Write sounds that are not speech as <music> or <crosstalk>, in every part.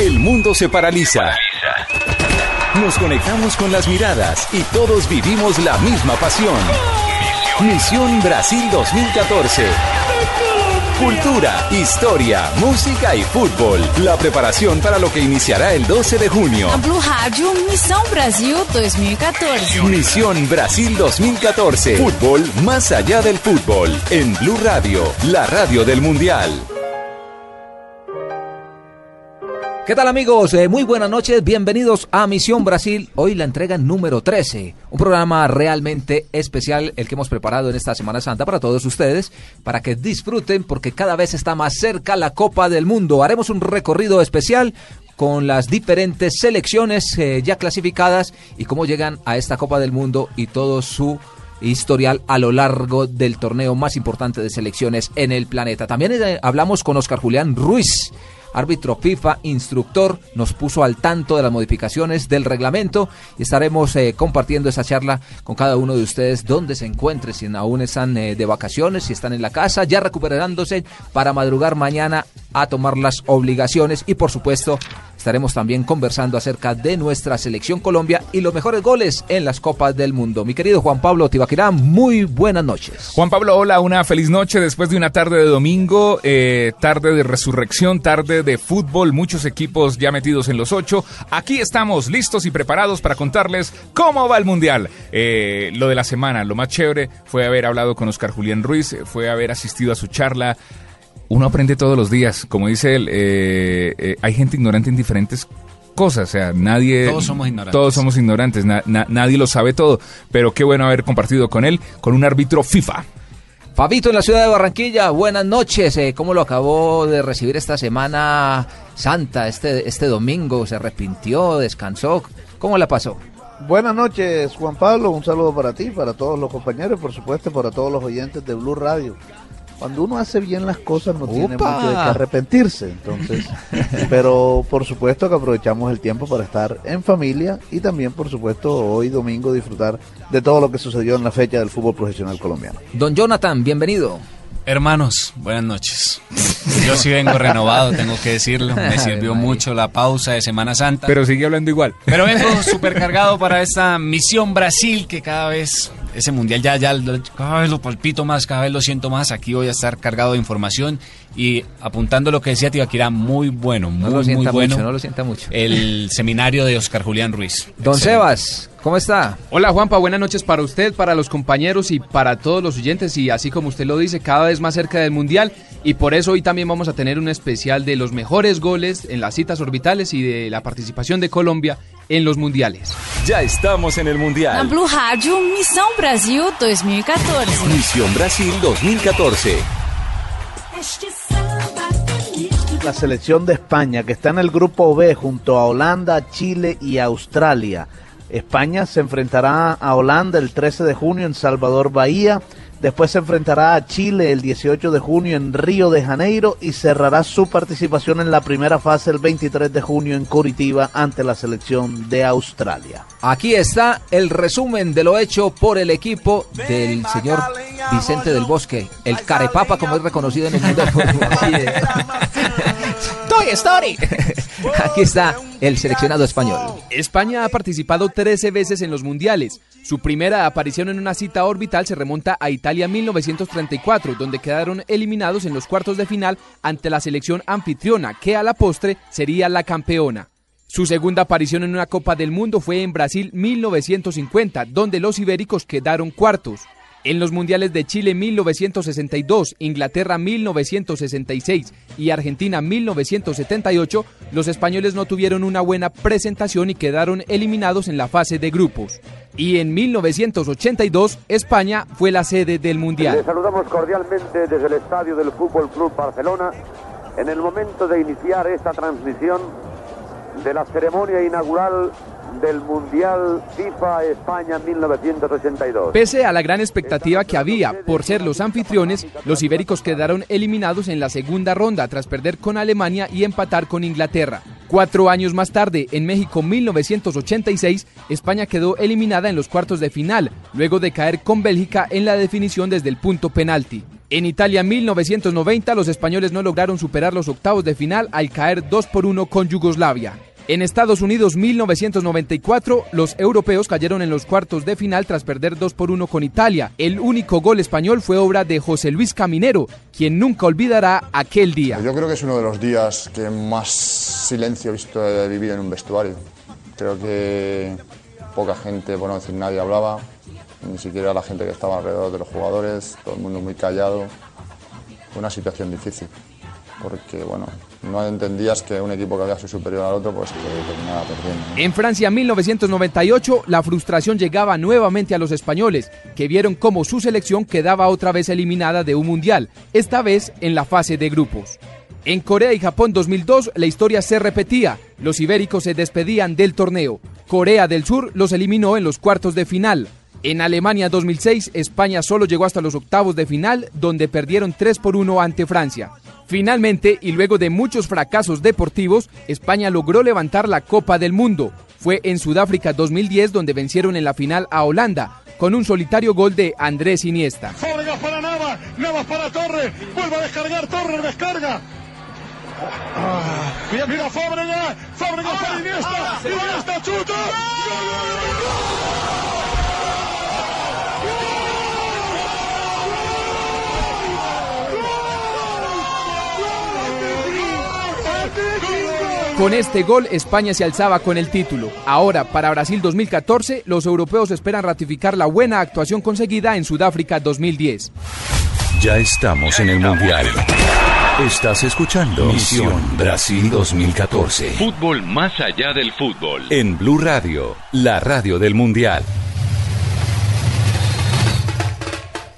El mundo se paraliza. Nos conectamos con las miradas y todos vivimos la misma pasión. Misión Brasil 2014. Cultura, historia, música y fútbol. La preparación para lo que iniciará el 12 de junio. Blue Rádio, Missão Brasil 2014. Misión Brasil 2014. Fútbol más allá del fútbol. En Blue Radio, la radio del Mundial. ¿Qué tal amigos? Eh, muy buenas noches, bienvenidos a Misión Brasil. Hoy la entrega número 13, un programa realmente especial el que hemos preparado en esta Semana Santa para todos ustedes, para que disfruten porque cada vez está más cerca la Copa del Mundo. Haremos un recorrido especial con las diferentes selecciones eh, ya clasificadas y cómo llegan a esta Copa del Mundo y todo su historial a lo largo del torneo más importante de selecciones en el planeta. También eh, hablamos con Oscar Julián Ruiz árbitro FIFA, instructor, nos puso al tanto de las modificaciones del reglamento y estaremos eh, compartiendo esa charla con cada uno de ustedes donde se encuentre, si aún están eh, de vacaciones, si están en la casa, ya recuperándose para madrugar mañana a tomar las obligaciones y por supuesto estaremos también conversando acerca de nuestra selección Colombia y los mejores goles en las Copas del Mundo. Mi querido Juan Pablo Tibaquirá, muy buenas noches. Juan Pablo, hola, una feliz noche después de una tarde de domingo, eh, tarde de resurrección, tarde de fútbol, muchos equipos ya metidos en los ocho. Aquí estamos listos y preparados para contarles cómo va el Mundial. Eh, lo de la semana, lo más chévere fue haber hablado con Oscar Julián Ruiz, fue haber asistido a su charla. Uno aprende todos los días, como dice él, eh, eh, hay gente ignorante en diferentes cosas, o sea, nadie... Todos somos ignorantes. Todos somos ignorantes, na- na- nadie lo sabe todo, pero qué bueno haber compartido con él, con un árbitro FIFA. Fabito en la ciudad de Barranquilla, buenas noches. Eh, ¿Cómo lo acabó de recibir esta semana santa, este, este domingo? ¿Se arrepintió, descansó? ¿Cómo la pasó? Buenas noches, Juan Pablo. Un saludo para ti, para todos los compañeros, por supuesto, para todos los oyentes de Blue Radio. Cuando uno hace bien las cosas no tiene mucho de qué arrepentirse, entonces, <laughs> pero por supuesto que aprovechamos el tiempo para estar en familia y también, por supuesto, hoy domingo disfrutar de todo lo que sucedió en la fecha del fútbol profesional colombiano. Don Jonathan, bienvenido. Hermanos, buenas noches. Yo sí vengo renovado, tengo que decirlo. Me <laughs> sirvió mucho la pausa de Semana Santa. Pero sigue hablando igual. Pero vengo <laughs> súper cargado para esta misión Brasil que cada vez, ese mundial ya, ya, cada vez lo palpito más, cada vez lo siento más. Aquí voy a estar cargado de información y apuntando lo que decía Tibaquira, muy bueno, No muy, lo muy bueno. mucho, no lo sienta mucho. El seminario de Oscar Julián Ruiz. Don Excelente. Sebas, ¿cómo está? Hola Juanpa, buenas noches para usted, para los compañeros y para todos los oyentes y así como usted lo dice, cada vez más cerca del Mundial y por eso hoy también vamos a tener un especial de los mejores goles en las citas orbitales y de la participación de Colombia en los Mundiales. Ya estamos en el Mundial. Blue Rádio, Missão Brasil 2014. Misión Brasil 2014. La selección de España, que está en el grupo B junto a Holanda, Chile y Australia. España se enfrentará a Holanda el 13 de junio en Salvador Bahía. Después se enfrentará a Chile el 18 de junio en Río de Janeiro y cerrará su participación en la primera fase el 23 de junio en Curitiba ante la selección de Australia. Aquí está el resumen de lo hecho por el equipo del señor Vicente del Bosque, el carepapa como es reconocido en el mundo del fútbol. <laughs> Toy Story. <laughs> Aquí está el seleccionado español. España ha participado 13 veces en los Mundiales. Su primera aparición en una cita orbital se remonta a Italia 1934, donde quedaron eliminados en los cuartos de final ante la selección anfitriona, que a la postre sería la campeona. Su segunda aparición en una Copa del Mundo fue en Brasil 1950, donde los ibéricos quedaron cuartos. En los Mundiales de Chile 1962, Inglaterra 1966 y Argentina 1978, los españoles no tuvieron una buena presentación y quedaron eliminados en la fase de grupos. Y en 1982, España fue la sede del Mundial. Les saludamos cordialmente desde el estadio del Fútbol Club Barcelona en el momento de iniciar esta transmisión de la ceremonia inaugural del Mundial FIFA España 1982. Pese a la gran expectativa que había por ser los anfitriones, los ibéricos quedaron eliminados en la segunda ronda tras perder con Alemania y empatar con Inglaterra. Cuatro años más tarde, en México 1986, España quedó eliminada en los cuartos de final, luego de caer con Bélgica en la definición desde el punto penalti. En Italia 1990 los españoles no lograron superar los octavos de final al caer 2 por 1 con Yugoslavia. En Estados Unidos 1994 los europeos cayeron en los cuartos de final tras perder 2 por 1 con Italia. El único gol español fue obra de José Luis Caminero, quien nunca olvidará aquel día. Yo creo que es uno de los días que más silencio he visto de vivir en un vestuario. Creo que poca gente, por no decir nadie, hablaba, ni siquiera la gente que estaba alrededor de los jugadores, todo el mundo muy callado. Fue una situación difícil, porque bueno, no entendías que un equipo que había sido superior al otro, pues que terminaba perdiendo. En Francia 1998, la frustración llegaba nuevamente a los españoles, que vieron cómo su selección quedaba otra vez eliminada de un mundial, esta vez en la fase de grupos. En Corea y Japón 2002 la historia se repetía, los ibéricos se despedían del torneo, Corea del Sur los eliminó en los cuartos de final, en Alemania 2006 España solo llegó hasta los octavos de final donde perdieron 3 por 1 ante Francia. Finalmente, y luego de muchos fracasos deportivos, España logró levantar la Copa del Mundo. Fue en Sudáfrica 2010 donde vencieron en la final a Holanda, con un solitario gol de Andrés Iniesta. Fábregas para Nava, Navas para Torre, vuelve a descargar, Torre descarga. Ah, mira, mira Fábregas, Fábregas para Iniesta, Iniesta chuta. Con este gol, España se alzaba con el título. Ahora, para Brasil 2014, los europeos esperan ratificar la buena actuación conseguida en Sudáfrica 2010. Ya estamos en el Mundial. Estás escuchando Misión Brasil 2014. Fútbol más allá del fútbol. En Blue Radio, la radio del Mundial.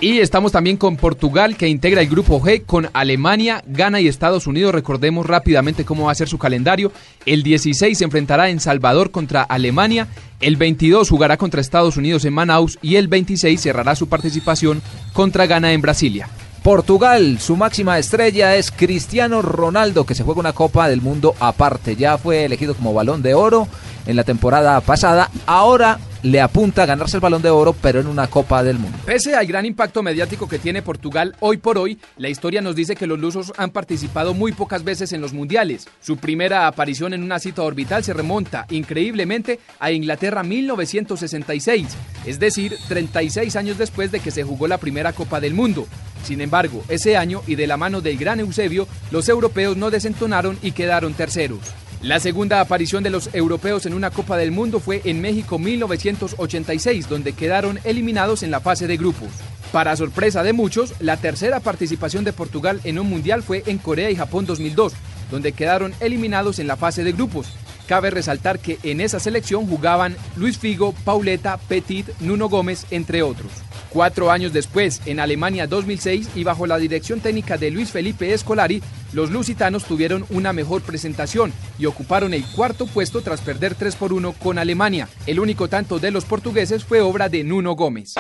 Y estamos también con Portugal, que integra el grupo G con Alemania, Ghana y Estados Unidos. Recordemos rápidamente cómo va a ser su calendario. El 16 se enfrentará en Salvador contra Alemania. El 22 jugará contra Estados Unidos en Manaus. Y el 26 cerrará su participación contra Ghana en Brasilia. Portugal, su máxima estrella es Cristiano Ronaldo, que se juega una Copa del Mundo aparte. Ya fue elegido como balón de oro en la temporada pasada. Ahora le apunta a ganarse el balón de oro, pero en una Copa del Mundo. Pese al gran impacto mediático que tiene Portugal hoy por hoy, la historia nos dice que los lusos han participado muy pocas veces en los mundiales. Su primera aparición en una cita orbital se remonta increíblemente a Inglaterra 1966, es decir, 36 años después de que se jugó la primera Copa del Mundo. Sin embargo, ese año y de la mano del gran Eusebio, los europeos no desentonaron y quedaron terceros. La segunda aparición de los europeos en una Copa del Mundo fue en México 1986, donde quedaron eliminados en la fase de grupos. Para sorpresa de muchos, la tercera participación de Portugal en un mundial fue en Corea y Japón 2002, donde quedaron eliminados en la fase de grupos. Cabe resaltar que en esa selección jugaban Luis Figo, Pauleta, Petit, Nuno Gómez, entre otros. Cuatro años después, en Alemania 2006 y bajo la dirección técnica de Luis Felipe Escolari, los lusitanos tuvieron una mejor presentación y ocuparon el cuarto puesto tras perder 3 por 1 con Alemania. El único tanto de los portugueses fue obra de Nuno Gómez.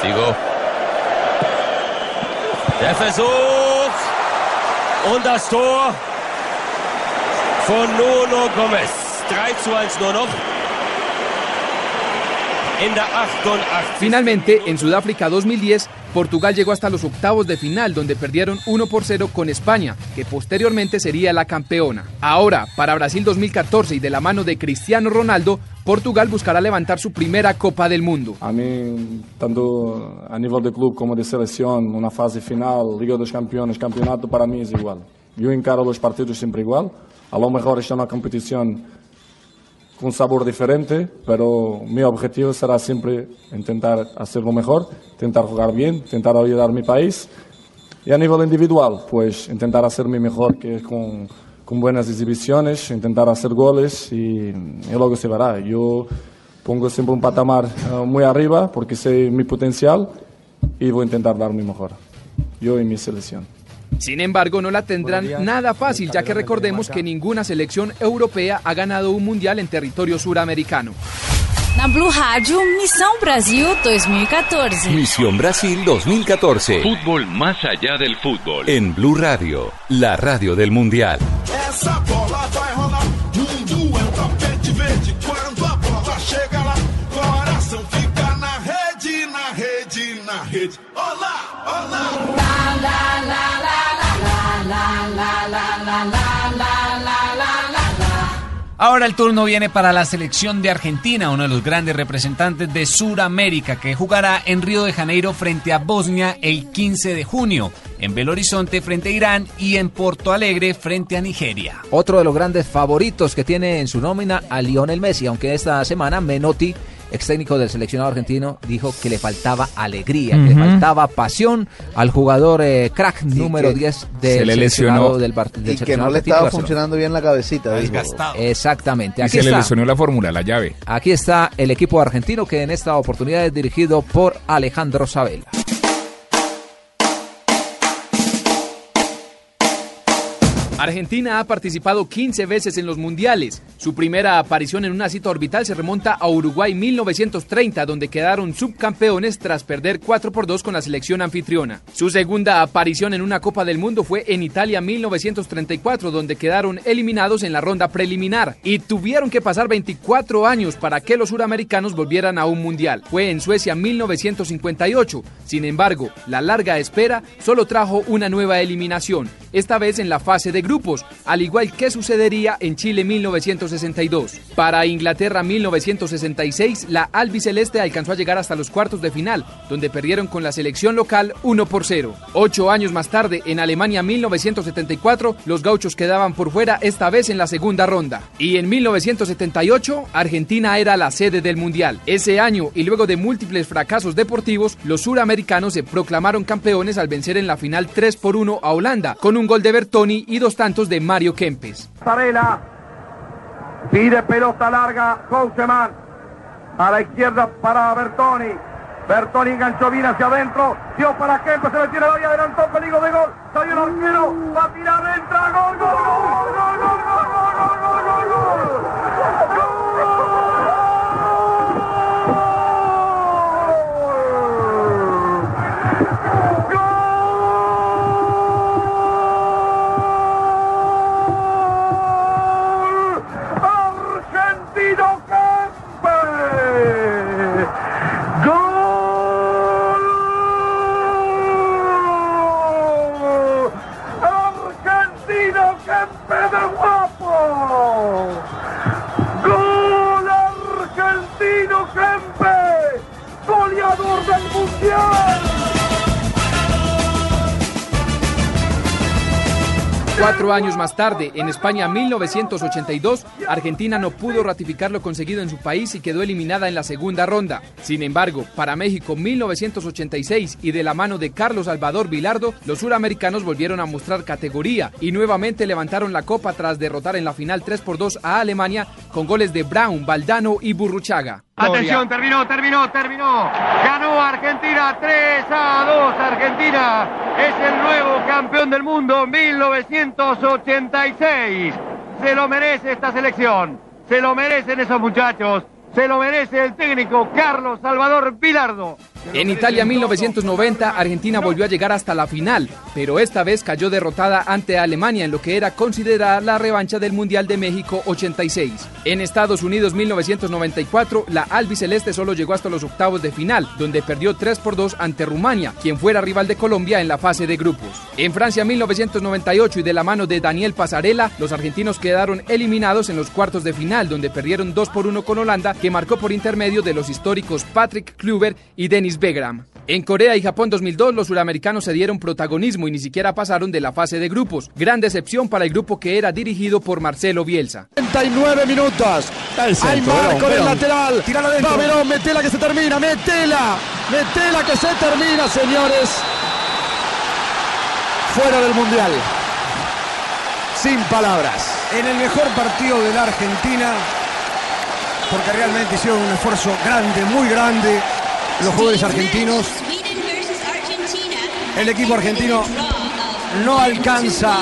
Figo. Der Versuch und Tor von Nuno Gómez. 3 zu 1 nur. En der 88. Finalmente, en Sudáfrica 2010, Portugal llegó hasta los octavos de final, donde perdieron 1 por 0 con España, que posteriormente sería la campeona. Ahora, para Brasil 2014 y de la mano de Cristiano Ronaldo, Portugal buscará levantar su primera Copa del Mundo. A mí, tanto a nivel de club como de selección, una fase final, Liga dos Campeones, campeonato, para mí es igual. Yo encaro los partidos siempre igual. A lo mejor está una competición con sabor diferente, pero mi objetivo será siempre intentar hacerlo mejor, intentar jugar bien, intentar ayudar a mi país. Y a nivel individual, pues intentar hacer mi mejor, que con, con buenas exhibiciones, intentar hacer goles y, luego se verá. Yo pongo siempre un patamar uh, muy arriba porque sé mi potencial y voy a intentar dar mi mejor. Yo y mi selección. Sin embargo, no la tendrán nada fácil, ya que recordemos que ninguna selección europea ha ganado un mundial en territorio suramericano. Na Blue Rádio, Missão Brasil 2014. Misión Brasil 2014. Fútbol más allá del fútbol. En Blue Radio, la radio del Mundial. Essa bola vai Ahora el turno viene para la selección de Argentina, uno de los grandes representantes de Sudamérica, que jugará en Río de Janeiro frente a Bosnia el 15 de junio, en Belo Horizonte frente a Irán y en Porto Alegre frente a Nigeria. Otro de los grandes favoritos que tiene en su nómina a Lionel Messi, aunque esta semana Menotti, ex técnico del seleccionado argentino, dijo que le faltaba alegría, que le faltaba pasión al jugador eh, crack número que 10 del se le seleccionado lesionó. del, Bar- del Y que seleccionado no le argentino estaba Barcelona. funcionando bien la cabecita. Exactamente. Y Aquí se le está. lesionó la fórmula, la llave. Aquí está el equipo argentino que en esta oportunidad es dirigido por Alejandro Sabela. Argentina ha participado 15 veces en los mundiales. Su primera aparición en una cita orbital se remonta a Uruguay 1930, donde quedaron subcampeones tras perder 4 por 2 con la selección anfitriona. Su segunda aparición en una Copa del Mundo fue en Italia 1934, donde quedaron eliminados en la ronda preliminar y tuvieron que pasar 24 años para que los suramericanos volvieran a un mundial. Fue en Suecia 1958. Sin embargo, la larga espera solo trajo una nueva eliminación, esta vez en la fase de grupos, al igual que sucedería en Chile 1962. Para Inglaterra 1966, la albiceleste alcanzó a llegar hasta los cuartos de final, donde perdieron con la selección local 1 por 0. Ocho años más tarde, en Alemania 1974, los gauchos quedaban por fuera esta vez en la segunda ronda. Y en 1978, Argentina era la sede del Mundial. Ese año, y luego de múltiples fracasos deportivos, los suramericanos se proclamaron campeones al vencer en la final 3 por 1 a Holanda, con un gol de Bertoni y dos tantos de Mario Kempes. Pasarela. Pide pelota larga. Houseman. A la izquierda para Bertoni. Bertoni enganchó bien hacia adentro. Dio para Kempes. Se metió ahí. Adelantó. Peligro de gol. Salió el arquero. Va a tirar. Entra. Gol, gol, gol, gol, gol, gol, gol, gol, gol, gol, gol. Argentino ¡Dios! Cuatro años más tarde, en España 1982, Argentina no pudo ratificar lo conseguido en su país y quedó eliminada en la segunda ronda. Sin embargo, para México 1986 y de la mano de Carlos Salvador Vilardo, los suramericanos volvieron a mostrar categoría y nuevamente levantaron la copa tras derrotar en la final 3 por 2 a Alemania con goles de Brown, Valdano y Burruchaga. Atención, terminó, terminó, terminó. Ganó Argentina 3 a 2. Argentina es el nuevo campeón del mundo 1986. Se lo merece esta selección. Se lo merecen esos muchachos. Se lo merece el técnico Carlos Salvador Vilardo. En Italia 1990, Argentina volvió a llegar hasta la final, pero esta vez cayó derrotada ante Alemania en lo que era considerada la revancha del Mundial de México 86. En Estados Unidos 1994, la albiceleste solo llegó hasta los octavos de final, donde perdió 3 por 2 ante Rumania, quien fuera rival de Colombia en la fase de grupos. En Francia 1998 y de la mano de Daniel Pasarela, los argentinos quedaron eliminados en los cuartos de final, donde perdieron 2 por 1 con Holanda, que marcó por intermedio de los históricos Patrick Kluber y Dennis Begram. En Corea y Japón 2002, los suramericanos se dieron protagonismo y ni siquiera pasaron de la fase de grupos. Gran decepción para el grupo que era dirigido por Marcelo Bielsa. 39 minutos. Hay marco del lateral. Tírala adentro. Va Verón, metela que se termina, metela. Metela que se termina, señores. Fuera del mundial. Sin palabras. en el mejor partido de la Argentina, porque realmente hicieron un esfuerzo grande, muy grande, los jugadores argentinos. El equipo argentino no alcanza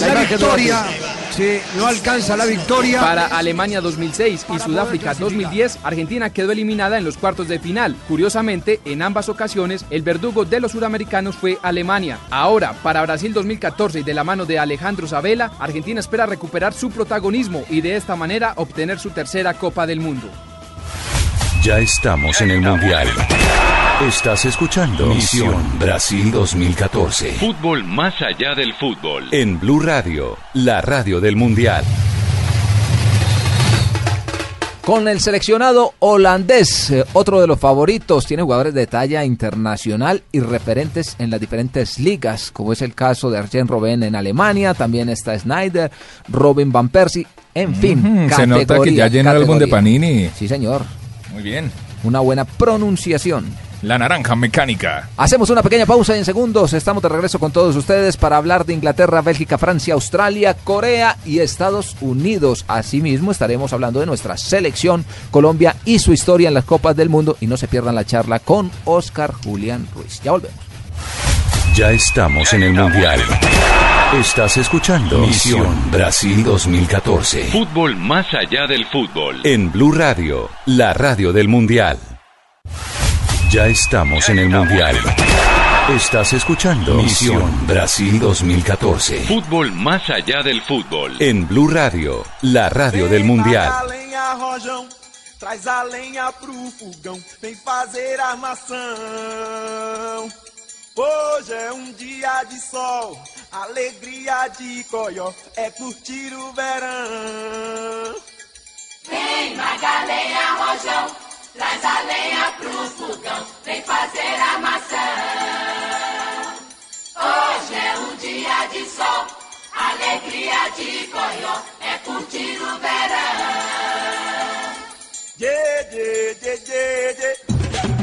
la victoria. No alcanza la victoria. Para Alemania 2006 y Sudáfrica 2010, Argentina quedó eliminada en los cuartos de final. Curiosamente, en ambas ocasiones, el verdugo de los sudamericanos fue Alemania. Ahora, para Brasil 2014 y de la mano de Alejandro Sabela, Argentina espera recuperar su protagonismo y de esta manera obtener su tercera Copa del Mundo. Ya estamos en el Mundial. Estás escuchando Misión Brasil 2014. Fútbol más allá del fútbol. En Blue Radio, la radio del Mundial. Con el seleccionado holandés, eh, otro de los favoritos, tiene jugadores de talla internacional y referentes en las diferentes ligas, como es el caso de Arjen Robben en Alemania, también está Snyder, Robin Van Persie, en fin. Ujú, se nota que ya llenó el álbum de. Panini. Sí, señor. Muy bien. Una buena pronunciación. La naranja mecánica. Hacemos una pequeña pausa en segundos. Estamos de regreso con todos ustedes para hablar de Inglaterra, Bélgica, Francia, Australia, Corea y Estados Unidos. Asimismo, estaremos hablando de nuestra selección, Colombia y su historia en las Copas del Mundo. Y no se pierdan la charla con Oscar Julián Ruiz. Ya volvemos. Ya estamos en el Mundial. Estás escuchando Misión Brasil 2014. Fútbol más allá del fútbol. En Blue Radio, la radio del Mundial. Ya estamos en el Mundial. Estás escuchando Misión Brasil 2014. Fútbol más allá del fútbol. En Blue Radio, la radio del Mundial. Traz a lenha, pro fogão. Vem fazer armação. Hoje é um dia de sol. Alegria de coió. É curtir o verão. Vem, Magalenha Rojão, traz a lenha pro fogão, vem fazer armação. Hoje é um dia de sol, alegria de coió, é curtir o verão. Yeah, yeah, yeah, yeah, yeah.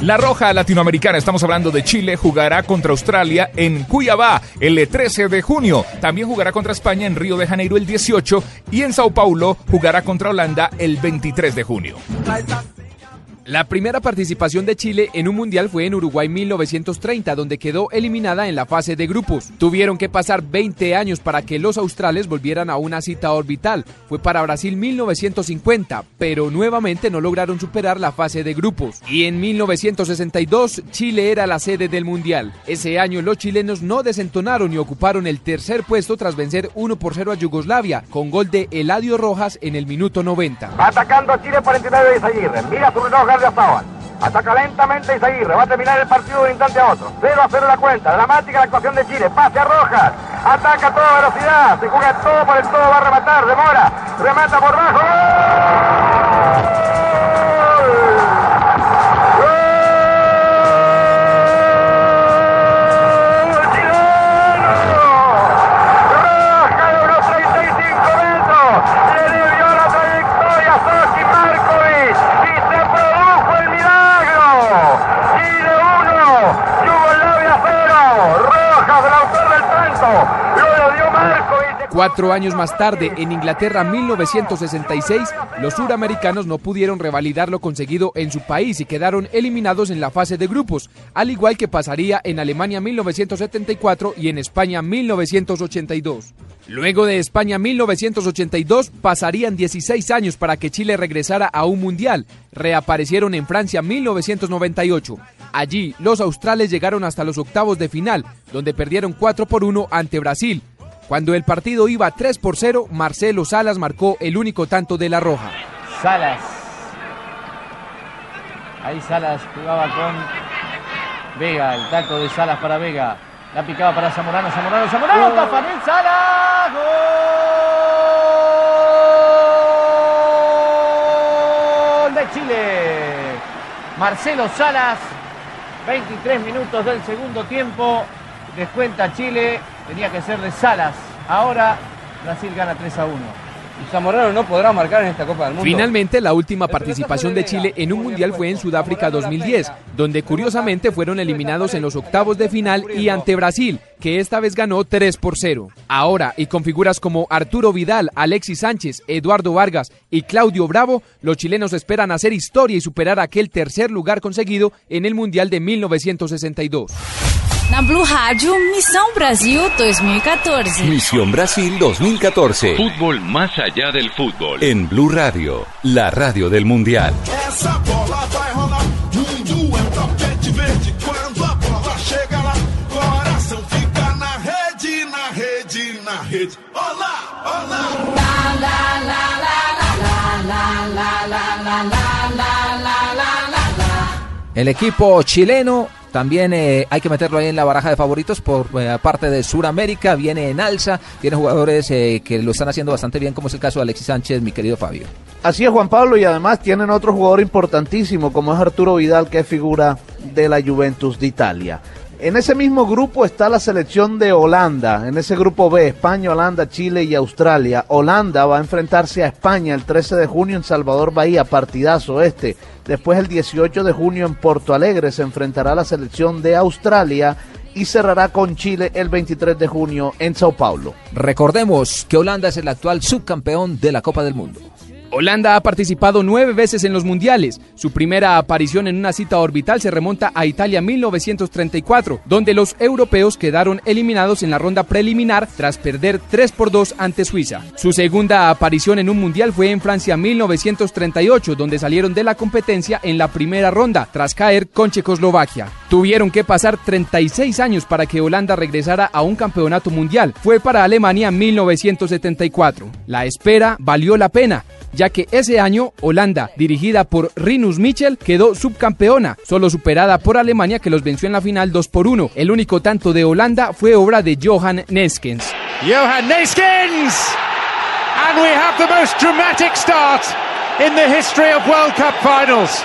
La Roja Latinoamericana, estamos hablando de Chile, jugará contra Australia en Cuiabá el 13 de junio. También jugará contra España en Río de Janeiro el 18 y en Sao Paulo jugará contra Holanda el 23 de junio. La primera participación de Chile en un mundial fue en Uruguay 1930, donde quedó eliminada en la fase de grupos. Tuvieron que pasar 20 años para que los australes volvieran a una cita orbital. Fue para Brasil 1950, pero nuevamente no lograron superar la fase de grupos. Y en 1962 Chile era la sede del mundial. Ese año los chilenos no desentonaron y ocuparon el tercer puesto tras vencer 1 por 0 a Yugoslavia, con gol de Eladio Rojas en el minuto 90. Atacando Chile 49 de. Mira su reloj de. Ataca lentamente Izaguirre. Va a terminar el partido de un instante a otro. 0 a 0 la cuenta. Dramática la actuación de Chile. Pase a Rojas. Ataca a toda velocidad. Se juega todo por el todo. Va a rematar. Demora. Remata por bajo. Cuatro años más tarde, en Inglaterra 1966, los suramericanos no pudieron revalidar lo conseguido en su país y quedaron eliminados en la fase de grupos, al igual que pasaría en Alemania 1974 y en España 1982. Luego de España 1982 pasarían 16 años para que Chile regresara a un mundial. Reaparecieron en Francia 1998. Allí los australes llegaron hasta los octavos de final, donde perdieron 4 por 1 ante Brasil. Cuando el partido iba 3 por 0, Marcelo Salas marcó el único tanto de la Roja. Salas. Ahí Salas jugaba con Vega, el taco de Salas para Vega. La picaba para Zamorano, Zamorano, Zamorano, Tafanel Salas. Gol de Chile. Marcelo Salas, 23 minutos del segundo tiempo. Descuenta Chile, tenía que ser de Salas. Ahora Brasil gana 3 a 1. Y Zamorano no podrá marcar en esta Copa del Mundo. Finalmente, la última participación de Chile en un mundial fue en Sudáfrica 2010, donde curiosamente fueron eliminados en los octavos de final y ante Brasil, que esta vez ganó 3 por 0. Ahora, y con figuras como Arturo Vidal, Alexis Sánchez, Eduardo Vargas y Claudio Bravo, los chilenos esperan hacer historia y superar aquel tercer lugar conseguido en el Mundial de 1962. Na Blue Rádio, Missão Brasil 2014. Misión Brasil 2014. Fútbol más allá del fútbol. En Blue Radio, la radio del Mundial. Essa bola vai rolar. Mundo é um tapete verde. Quando a bola chega lá, coração fica na rede, na rede, na rede. Olá, olá. El equipo chileno también eh, hay que meterlo ahí en la baraja de favoritos por eh, parte de Sudamérica, viene en alza, tiene jugadores eh, que lo están haciendo bastante bien, como es el caso de Alexis Sánchez, mi querido Fabio. Así es Juan Pablo y además tienen otro jugador importantísimo como es Arturo Vidal que es figura de la Juventus de Italia. En ese mismo grupo está la selección de Holanda, en ese grupo B, España, Holanda, Chile y Australia. Holanda va a enfrentarse a España el 13 de junio en Salvador Bahía, partidazo este. Después el 18 de junio en Porto Alegre se enfrentará a la selección de Australia y cerrará con Chile el 23 de junio en Sao Paulo. Recordemos que Holanda es el actual subcampeón de la Copa del Mundo. Holanda ha participado nueve veces en los mundiales. Su primera aparición en una cita orbital se remonta a Italia 1934, donde los europeos quedaron eliminados en la ronda preliminar tras perder 3 por 2 ante Suiza. Su segunda aparición en un mundial fue en Francia 1938, donde salieron de la competencia en la primera ronda tras caer con Checoslovaquia. Tuvieron que pasar 36 años para que Holanda regresara a un campeonato mundial. Fue para Alemania 1974. La espera valió la pena ya que ese año Holanda, dirigida por Rinus Michel, quedó subcampeona, solo superada por Alemania que los venció en la final 2 por 1. El único tanto de Holanda fue obra de Johan Neskens. Johan Neeskens! And we have the most dramatic start in the history of World Cup finals.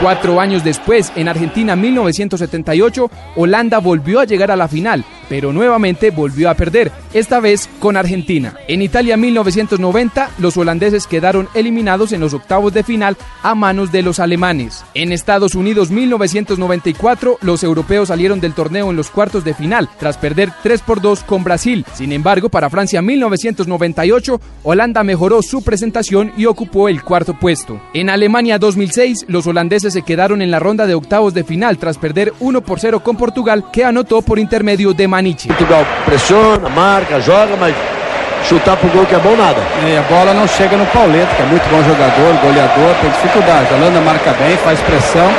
Cuatro años después, en Argentina 1978, Holanda volvió a llegar a la final, pero nuevamente volvió a perder, esta vez con Argentina. En Italia 1990, los holandeses quedaron eliminados en los octavos de final a manos de los alemanes. En Estados Unidos 1994, los europeos salieron del torneo en los cuartos de final, tras perder 3 por 2 con Brasil. Sin embargo, para Francia 1998, Holanda mejoró su presentación y ocupó el cuarto puesto. En Alemania 2006, los holandeses se quedaron en la ronda de octavos de final tras perder 1 por 0 con Portugal, que anotó por intermedio de Maniche. Portugal pressiona, marca, joga, mas chutar pro gol que é bom nada. E a bola não chega no Pauleta, que é muito bom jogador, goleador, tem dificuldade. A Holanda marca bem, faz pressão.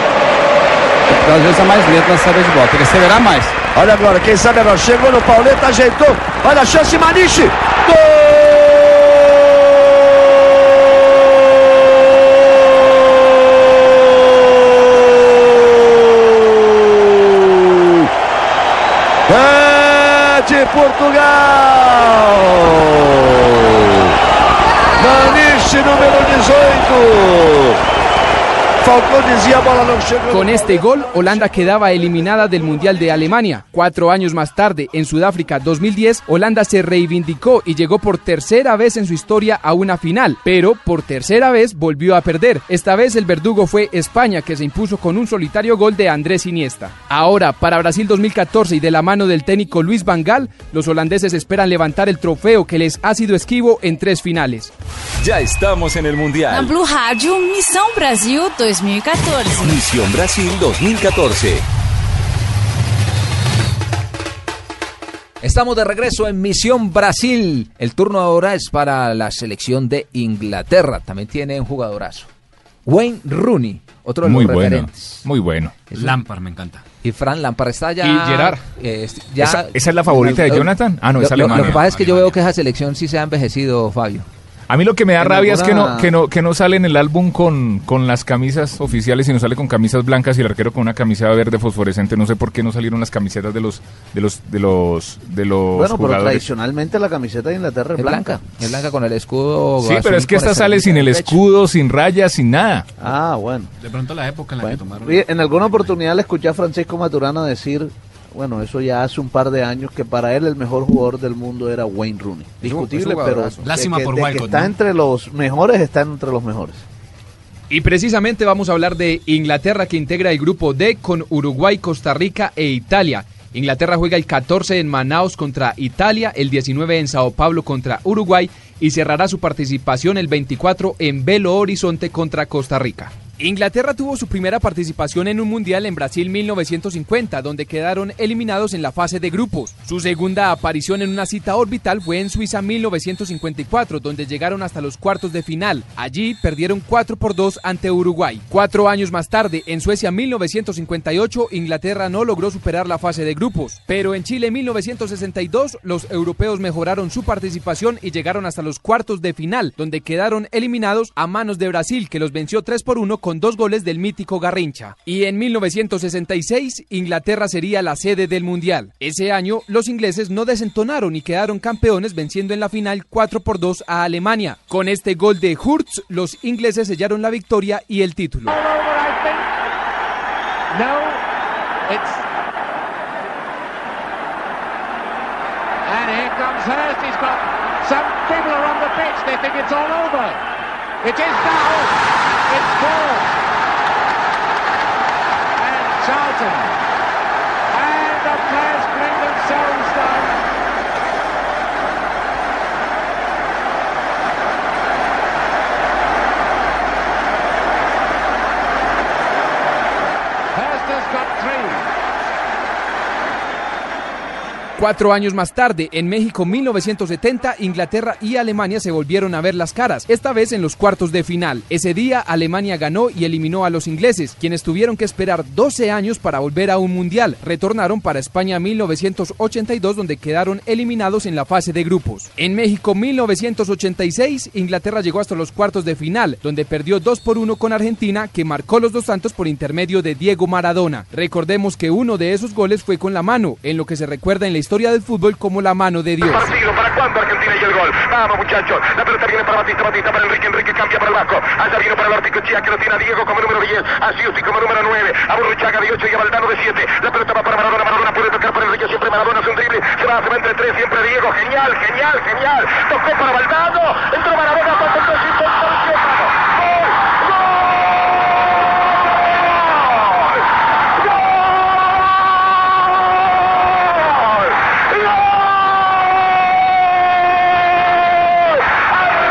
Portugal às vezes é mais lento na saída de bola, tem que acelerar mais. Olha agora, quem sabe agora, chegou no Pauleta, ajeitou, olha a chance, Maniche, gol! É de Portugal! Maniche, número 18! Con este gol, Holanda quedaba eliminada del Mundial de Alemania. Cuatro años más tarde, en Sudáfrica 2010, Holanda se reivindicó y llegó por tercera vez en su historia a una final, pero por tercera vez volvió a perder. Esta vez el verdugo fue España, que se impuso con un solitario gol de Andrés Iniesta. Ahora, para Brasil 2014 y de la mano del técnico Luis Van Gaal, los holandeses esperan levantar el trofeo que les ha sido esquivo en tres finales. Ya estamos en el Mundial. Blue Rádio, Missão Brasil 2014. Misión Brasil 2014. Estamos de regreso en Misión Brasil. El turno ahora es para la selección de Inglaterra. También tiene un jugadorazo. Wayne Rooney, otro de Muy los bueno, referentes. muy bueno. Lampard me encanta. Y Fran Lampard está ya. Y Gerard. eh, ya- ¿Esa- esa es la favorita de Jonathan? Ah, no, Lo- es lo- Lo, Alemania. que pasa es que yo veo que esa selección sí se ha envejecido, Fabio. A mí lo que me da En rabia es que no, que no que no sale en el álbum con, con las camisas oficiales, sino sale con camisas blancas y el arquero con una camisa verde fosforescente. No sé por qué no salieron las camisetas de los de los de los de los Bueno, pero jugadores. tradicionalmente la camiseta de Inglaterra es, blanca. Es blanca con el escudo. Sí, pero es que esta sale sin el escudo, sin rayas, sin nada. Ah, bueno. De pronto la época en la que tomaron. Oye, en alguna oportunidad le escuché a Francisco Maturana decir, bueno, eso ya hace un par de años, que para él el mejor jugador del mundo era Wayne Rooney. Discutible, es un pero Lástima que- por de que Walcott, está ¿no? entre los mejores, está entre los mejores. Y precisamente vamos a hablar de Inglaterra que integra el grupo D con Uruguay, Costa Rica e Italia. Inglaterra juega el 14 en Manaus contra Italia, el 19 en Sao Paulo contra Uruguay y cerrará su participación el 24 en Belo Horizonte contra Costa Rica. Inglaterra tuvo su primera participación en un mundial en Brasil 1950, donde quedaron eliminados en la fase de grupos. Su segunda aparición en una cita orbital fue en Suiza 1954, donde llegaron hasta los cuartos de final. Allí perdieron 4 por 2 ante Uruguay. Cuatro años más tarde, en Suecia 1958, Inglaterra no logró superar la fase de grupos. Pero en Chile 1962, los europeos mejoraron su participación y llegaron hasta los cuartos de final, donde quedaron eliminados a manos de Brasil, que los venció 3 por 1 con dos goles del mítico Garrincha. Y en 1966, Inglaterra sería la sede del Mundial. Ese año, los ingleses no desentonaron y quedaron campeones venciendo en la final 4 por 2 a Alemania. Con este gol de Hurts, los ingleses sellaron la victoria y el título. Some people are on the pitch. They think it's all over. It is now. It's four. And Charlton. Cuatro años más tarde, en México 1970, Inglaterra y Alemania se volvieron a ver las caras, esta vez en los cuartos de final. Ese día, Alemania ganó y eliminó a los ingleses, quienes tuvieron que esperar 12 años para volver a un mundial. Retornaron para España 1982, donde quedaron eliminados en la fase de grupos. En México 1986, Inglaterra llegó hasta los cuartos de final, donde perdió 2 por 1 con Argentina, que marcó los dos tantos por intermedio de Diego Maradona. Recordemos que uno de esos goles fue con la mano, en lo que se recuerda en la historia del fútbol como la mano de Dios. Partido, ¿para cuándo Argentina y el gol? Vamos muchachos, la pelota viene para Batista, Batista para Enrique, Enrique cambia para el Vasco, allá vino para el Articochía que lo tiene a Diego como número 10, a Siusti como número 9, a Burruchaga de 8 y a Valdano de 7, la pelota va para Maradona, Maradona puede tocar para Enrique, siempre Maradona hace un drible, se va, va entre tres, siempre Diego, genial, genial, genial, tocó para Valdano, entró Maradona, pasó el tres, y gol, gol, gol, gol,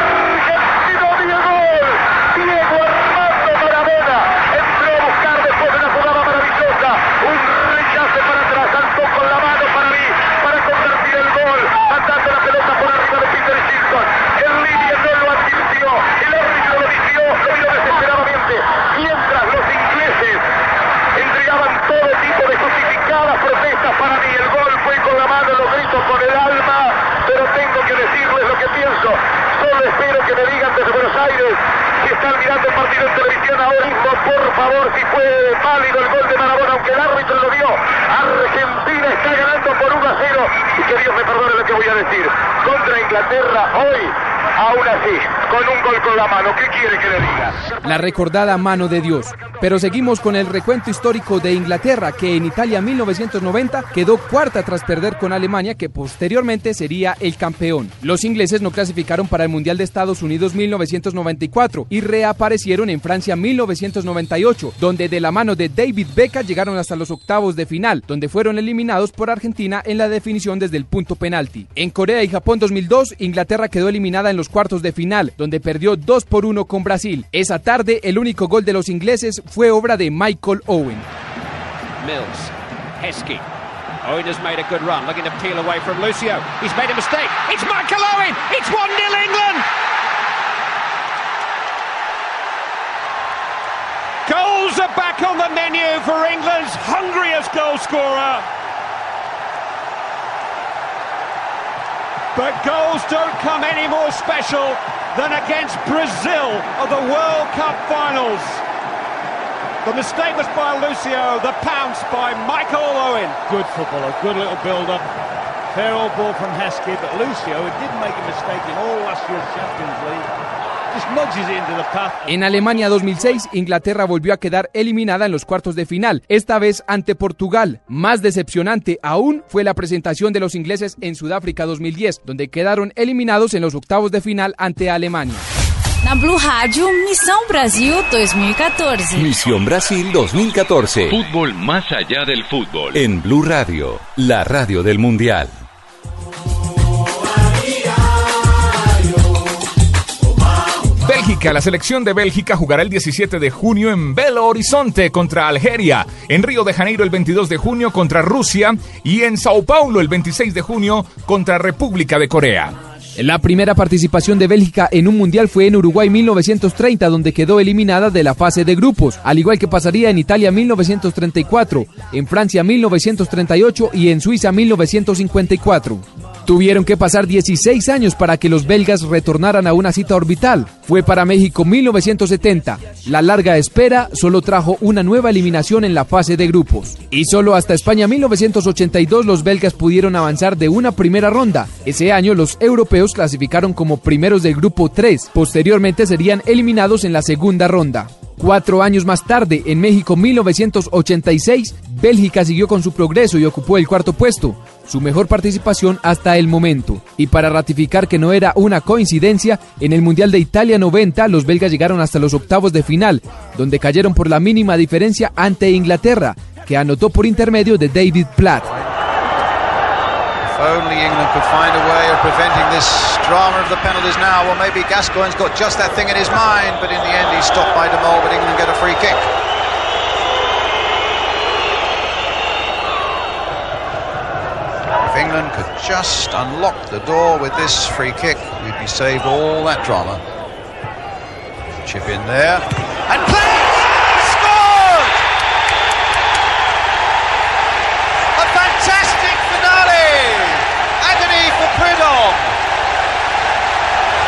Argentino Diego, Diego Armando Maradona entró a buscar después de una jugada maravillosa, un rechace para atrás, saltó con la mano para mí, para convertir el gol, mandando la pelota por arriba de Peter Shilton, el línea no lo advirtió, el árbitro lo vistió, lo vio desesperadamente, mientras los ingleses entregaban todo tipo de justificadas protestas para mí, el gol fue con la mano, lo grito con el alma, pero tengo que decirles lo que pienso, solo espero que me digan desde Buenos Aires si están en televisión ahora mismo, por favor, si fue válido el gol de Maradona, aunque el árbitro lo vio, Argentina está ganando por 1 a 0, y que Dios me perdone lo que voy a decir, contra Inglaterra hoy, aún así, con un gol con la mano, ¿qué quiere que le diga? La recordada mano de Dios. Pero seguimos con el recuento histórico de Inglaterra, que en Italia 1990 quedó cuarta tras perder con Alemania, que posteriormente sería el campeón. Los ingleses no clasificaron para el Mundial de Estados Unidos 1994 y reaparecieron en Francia 1998, donde de la mano de David Beckham llegaron hasta los octavos de final, donde fueron eliminados por Argentina en la definición desde el punto penalti. En Corea y Japón 2002, Inglaterra quedó eliminada en los cuartos de final, donde perdió 2 por 1 con Brasil. Esa tarde, el único gol de los ingleses fue obra de Michael Owen. Mills. Heskey. Owen has made a good run, looking to peel away from Lucio. He's made a mistake. It's Michael Owen. It's 1 0 England. Goals are back on the menu for England's hungriest goal scorer. But goals don't come any more special than against Brazil of the World Cup finals. The mistake was by Lucio, the pounce by Michael Owen. Good football, a good little build-up. Fair old ball from Heskey, but Lucio, who didn't make a mistake in all last year's Champions League, En Alemania 2006, Inglaterra volvió a quedar eliminada en los cuartos de final, esta vez ante Portugal. Más decepcionante aún fue la presentación de los ingleses en Sudáfrica 2010, donde quedaron eliminados en los octavos de final ante Alemania. Na Blue Rádio, Missão Brasil 2014. Misión Brasil 2014. Fútbol más allá del fútbol. En Blue Radio, la radio del Mundial. Bélgica, la selección de Bélgica jugará el 17 de junio en Belo Horizonte contra Algeria, en Río de Janeiro el 22 de junio contra Rusia y en Sao Paulo el 26 de junio contra República de Corea. La primera participación de Bélgica en un mundial fue en Uruguay 1930, donde quedó eliminada de la fase de grupos, al igual que pasaría en Italia 1934, en Francia 1938 y en Suiza 1954. Tuvieron que pasar 16 años para que los belgas retornaran a una cita orbital. Fue para México 1970. La larga espera solo trajo una nueva eliminación en la fase de grupos. Y solo hasta España 1982 los belgas pudieron avanzar de una primera ronda. Ese año los europeos clasificaron como primeros del grupo 3. Posteriormente serían eliminados en la segunda ronda. Cuatro años más tarde, en México 1986, Bélgica siguió con su progreso y ocupó el cuarto puesto, su mejor participación hasta el momento. Y para ratificar que no era una coincidencia, en el Mundial de Italia 90 los belgas llegaron hasta los octavos de final, donde cayeron por la mínima diferencia ante Inglaterra, que anotó por intermedio de David Platt. If only England could find a way of preventing this drama of the penalties now. Well, maybe Gascoigne's got just that thing in his mind, but in the end he's stopped by De Mol, but England get a free kick. If England could just unlock the door with this free kick, we'd be saved all that drama. Chip in there. And plays! Scored! A fantastic finale! Agony for Prudhomme.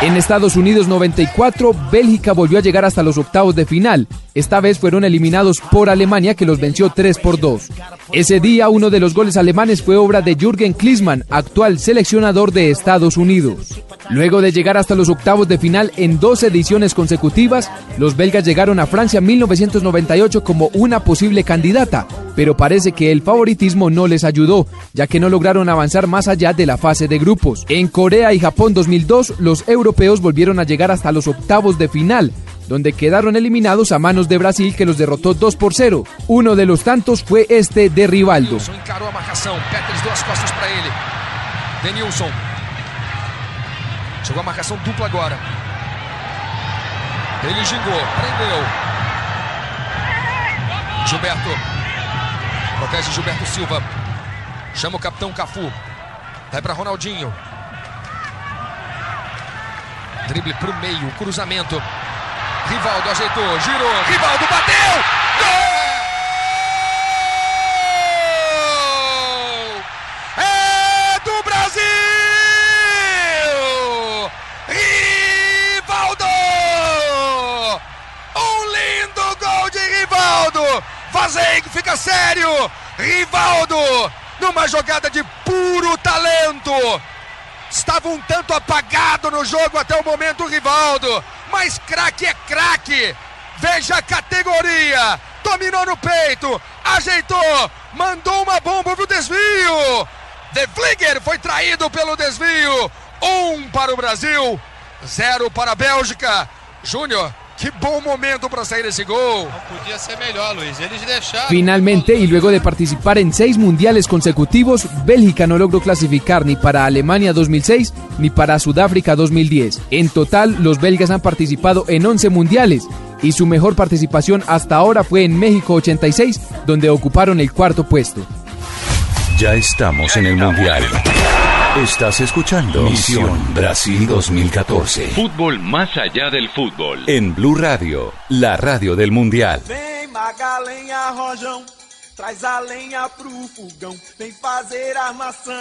En Estados Unidos 94, Bélgica volvió a llegar hasta los octavos de final. Esta vez fueron eliminados por Alemania que los venció 3 por 2. Ese día uno de los goles alemanes fue obra de Jürgen Klinsmann, actual seleccionador de Estados Unidos. Luego de llegar hasta los octavos de final en dos ediciones consecutivas, los belgas llegaron a Francia 1998 como una posible candidata, pero parece que el favoritismo no les ayudó, ya que no lograron avanzar más allá de la fase de grupos. En Corea y Japón 2002, los europeos volvieron a llegar hasta los octavos de final, donde quedaron eliminados a manos de Brasil que los derrotó 2 por 0. Uno de los tantos fue este de Rivaldo. para. Denilson. Chegou a marcação dupla agora. Ele gingou, prendeu. Gilberto. Protege Gilberto Silva. Chama o capitão Cafu. Vai para Ronaldinho. Drible pro meio, cruzamento. Rivaldo ajeitou, girou. Rivaldo bateu! Gol! É do Brasil! Rivaldo! Um lindo gol de Rivaldo! Vazengue fica sério! Rivaldo! Numa jogada de puro talento! Estava um tanto apagado no jogo até o momento o Rivaldo, mas craque é craque. Veja a categoria. Dominou no peito, ajeitou, mandou uma bomba pro desvio. De Vlieger foi traído pelo desvio. Um para o Brasil, zero para a Bélgica. Júnior, que bom momento para sair esse gol. Finalmente, y luego de participar en seis mundiales consecutivos, Bélgica no logró clasificar ni para Alemania 2006 ni para Sudáfrica 2010. En total, los belgas han participado en 11 mundiales y su mejor participación hasta ahora fue en México 86, donde ocuparon el cuarto puesto. Ya estamos en el Mundial. Estás escuchando Misión Brasil 2014. Fútbol más allá del fútbol. En Blue Radio, la radio del Mundial. Vem Magalenha Rojão, traz a lenha pro fogão, vem fazer armação.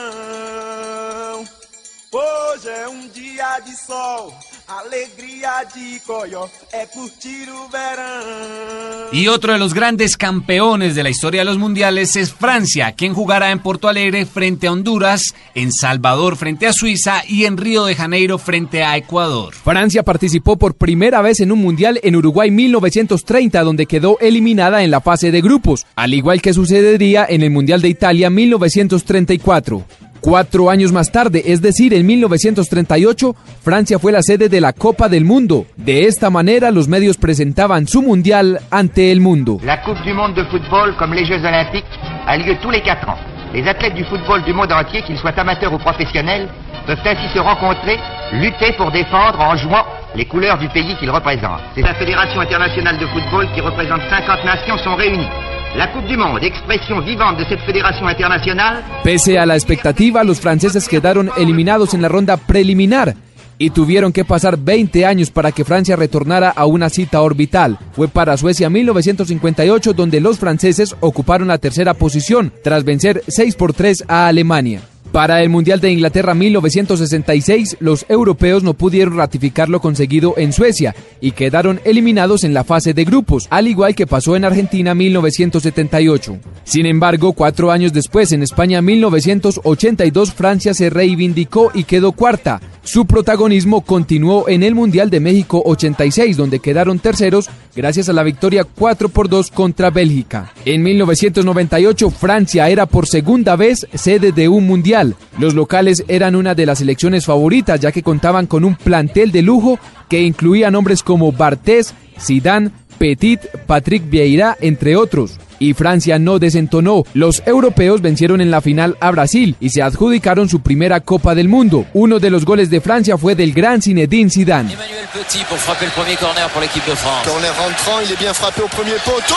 Hoje é um dia de sol, alegria de coió, é curtir o verão. Y otro de los grandes campeones de la historia de los mundiales es Francia, quien jugará en Porto Alegre frente a Honduras, en Salvador frente a Suiza y en Río de Janeiro frente a Ecuador. Francia participó por primera vez en un mundial en Uruguay 1930, donde quedó eliminada en la fase de grupos, al igual que sucedería en el Mundial de Italia 1934. Cuatro años más tarde, es decir, en 1938, Francia fue la sede de la Copa del Mundo. De esta manera, los medios presentaban su mundial ante el mundo. La Coupe du Monde de football, comme les Jeux Olympiques, a lieu tous les 4 ans. Les athlètes du football du monde entier, qu'ils soient amateurs ou professionnels, peuvent ainsi se rencontrer, lutter pour défendre en jouant les couleurs du pays qu'ils représentent. C'est la Fédération internationale de football qui représente 50 nations sont réunies. La Coupe du Monde, expression vivante de cette fédération internationale, Pese a la expectativa, los franceses quedaron eliminados en la ronda preliminar y tuvieron que pasar 20 años para que Francia retornara a una cita orbital. Fue para Suecia 1958 donde los franceses ocuparon la tercera posición tras vencer 6 por 3 a Alemania. Para el Mundial de Inglaterra 1966, los europeos no pudieron ratificar lo conseguido en Suecia y quedaron eliminados en la fase de grupos, al igual que pasó en Argentina 1978. Sin embargo, cuatro años después, en España 1982, Francia se reivindicó y quedó cuarta. Su protagonismo continuó en el Mundial de México 86, donde quedaron terceros gracias a la victoria 4 por 2 contra Bélgica. En 1998, Francia era por segunda vez sede de un mundial. Los locales eran una de las selecciones favoritas, ya que contaban con un plantel de lujo que incluía nombres como Bartés, Zidane, Petit, Patrick Vieira, entre otros. Y Francia no desentonó. Los europeos vencieron en la final a Brasil y se adjudicaron su primera Copa del Mundo. Uno de los goles de Francia fue del gran Zinedine Zidane. Petit pour frapper le premier corner pour l'équipe de France. Corner rentrant, il est bien frappé au premier poteau.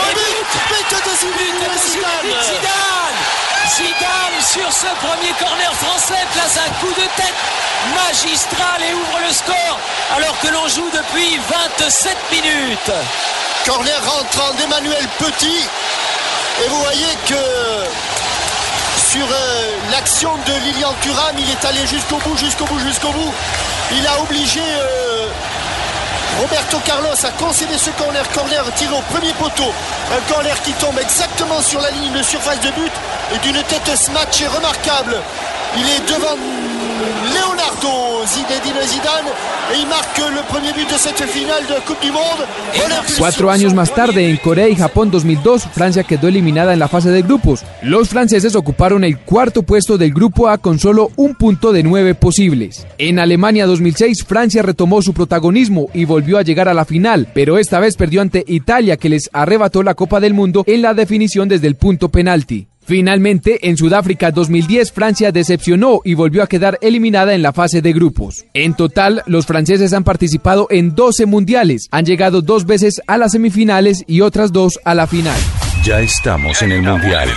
Zidane sur ce premier corner français place un coup de tête magistral et ouvre le score alors que l'on joue depuis 27 minutes. Corner rentrant d'Emmanuel Petit. Et vous voyez que sur euh, l'action de Lilian Thuram, il est allé jusqu'au bout, jusqu'au bout, jusqu'au bout. Il a obligé euh, Roberto Carlos à concéder ce corner. Corner tiré au premier poteau. Un corner qui tombe exactement sur la ligne de surface de but et d'une tête smatchée remarquable. Il est devant Leonardo Zinedine Zidane et il marque le premier but de cette finale de Coupe du Monde. Cuatro años más tarde, en Corea y Japón 2002, Francia quedó eliminada en la fase de grupos. Los franceses ocuparon el cuarto puesto del grupo A con solo un punto de nueve posibles. En Alemania 2006, Francia retomó su protagonismo y volvió a llegar a la final, pero esta vez perdió ante Italia que les arrebató la Copa del Mundo en la definición desde el punto penalti. Finalmente, en Sudáfrica 2010, Francia decepcionó y volvió a quedar eliminada en la fase de grupos. En total, los franceses han participado en 12 mundiales, han llegado dos veces a las semifinales y otras dos a la final. Ya estamos en el Mundial.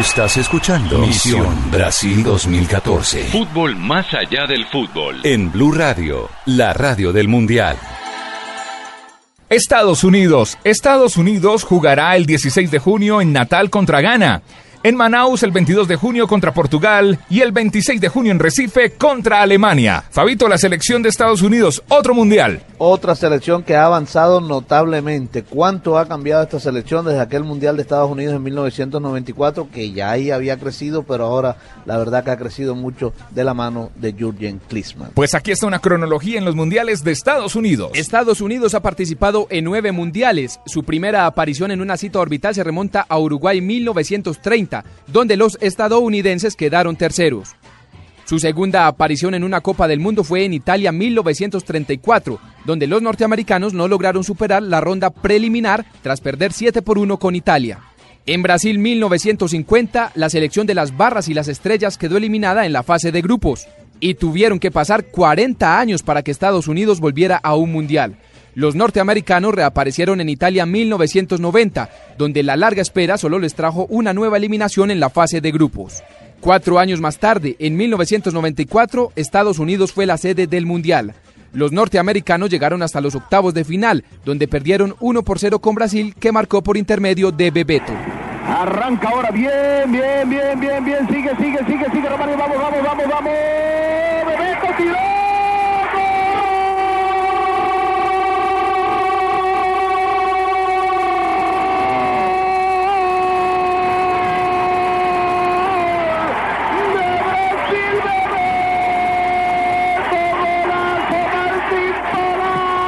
Estás escuchando Misión Brasil 2014. Fútbol más allá del fútbol. En Blue Radio, la radio del Mundial. Estados Unidos. Estados Unidos jugará el 16 de junio en Natal contra Ghana. En Manaus el 22 de junio contra Portugal y el 26 de junio en Recife contra Alemania. Fabito, la selección de Estados Unidos, otro mundial. Otra selección que ha avanzado notablemente. ¿Cuánto ha cambiado esta selección desde aquel Mundial de Estados Unidos en 1994? Que ya ahí había crecido, pero ahora la verdad que ha crecido mucho de la mano de Jürgen Klinsmann. Pues aquí está una cronología en los mundiales de Estados Unidos. Estados Unidos ha participado en nueve mundiales. Su primera aparición en una cita orbital se remonta a Uruguay 1930, donde los estadounidenses quedaron terceros. Su segunda aparición en una Copa del Mundo fue en Italia 1934, donde los norteamericanos no lograron superar la ronda preliminar tras perder 7 por 1 con Italia. En Brasil 1950, la selección de las barras y las estrellas quedó eliminada en la fase de grupos y tuvieron que pasar 40 años para que Estados Unidos volviera a un mundial. Los norteamericanos reaparecieron en Italia 1990, donde la larga espera solo les trajo una nueva eliminación en la fase de grupos. Cuatro años más tarde, en 1994, Estados Unidos fue la sede del Mundial. Los norteamericanos llegaron hasta los octavos de final, donde perdieron 1 por 0 con Brasil, que marcó por intermedio de Bebeto. Arranca ahora bien, bien, bien, bien, bien. Sigue, sigue, sigue, sigue. Romario, vamos, vamos, vamos, vamos.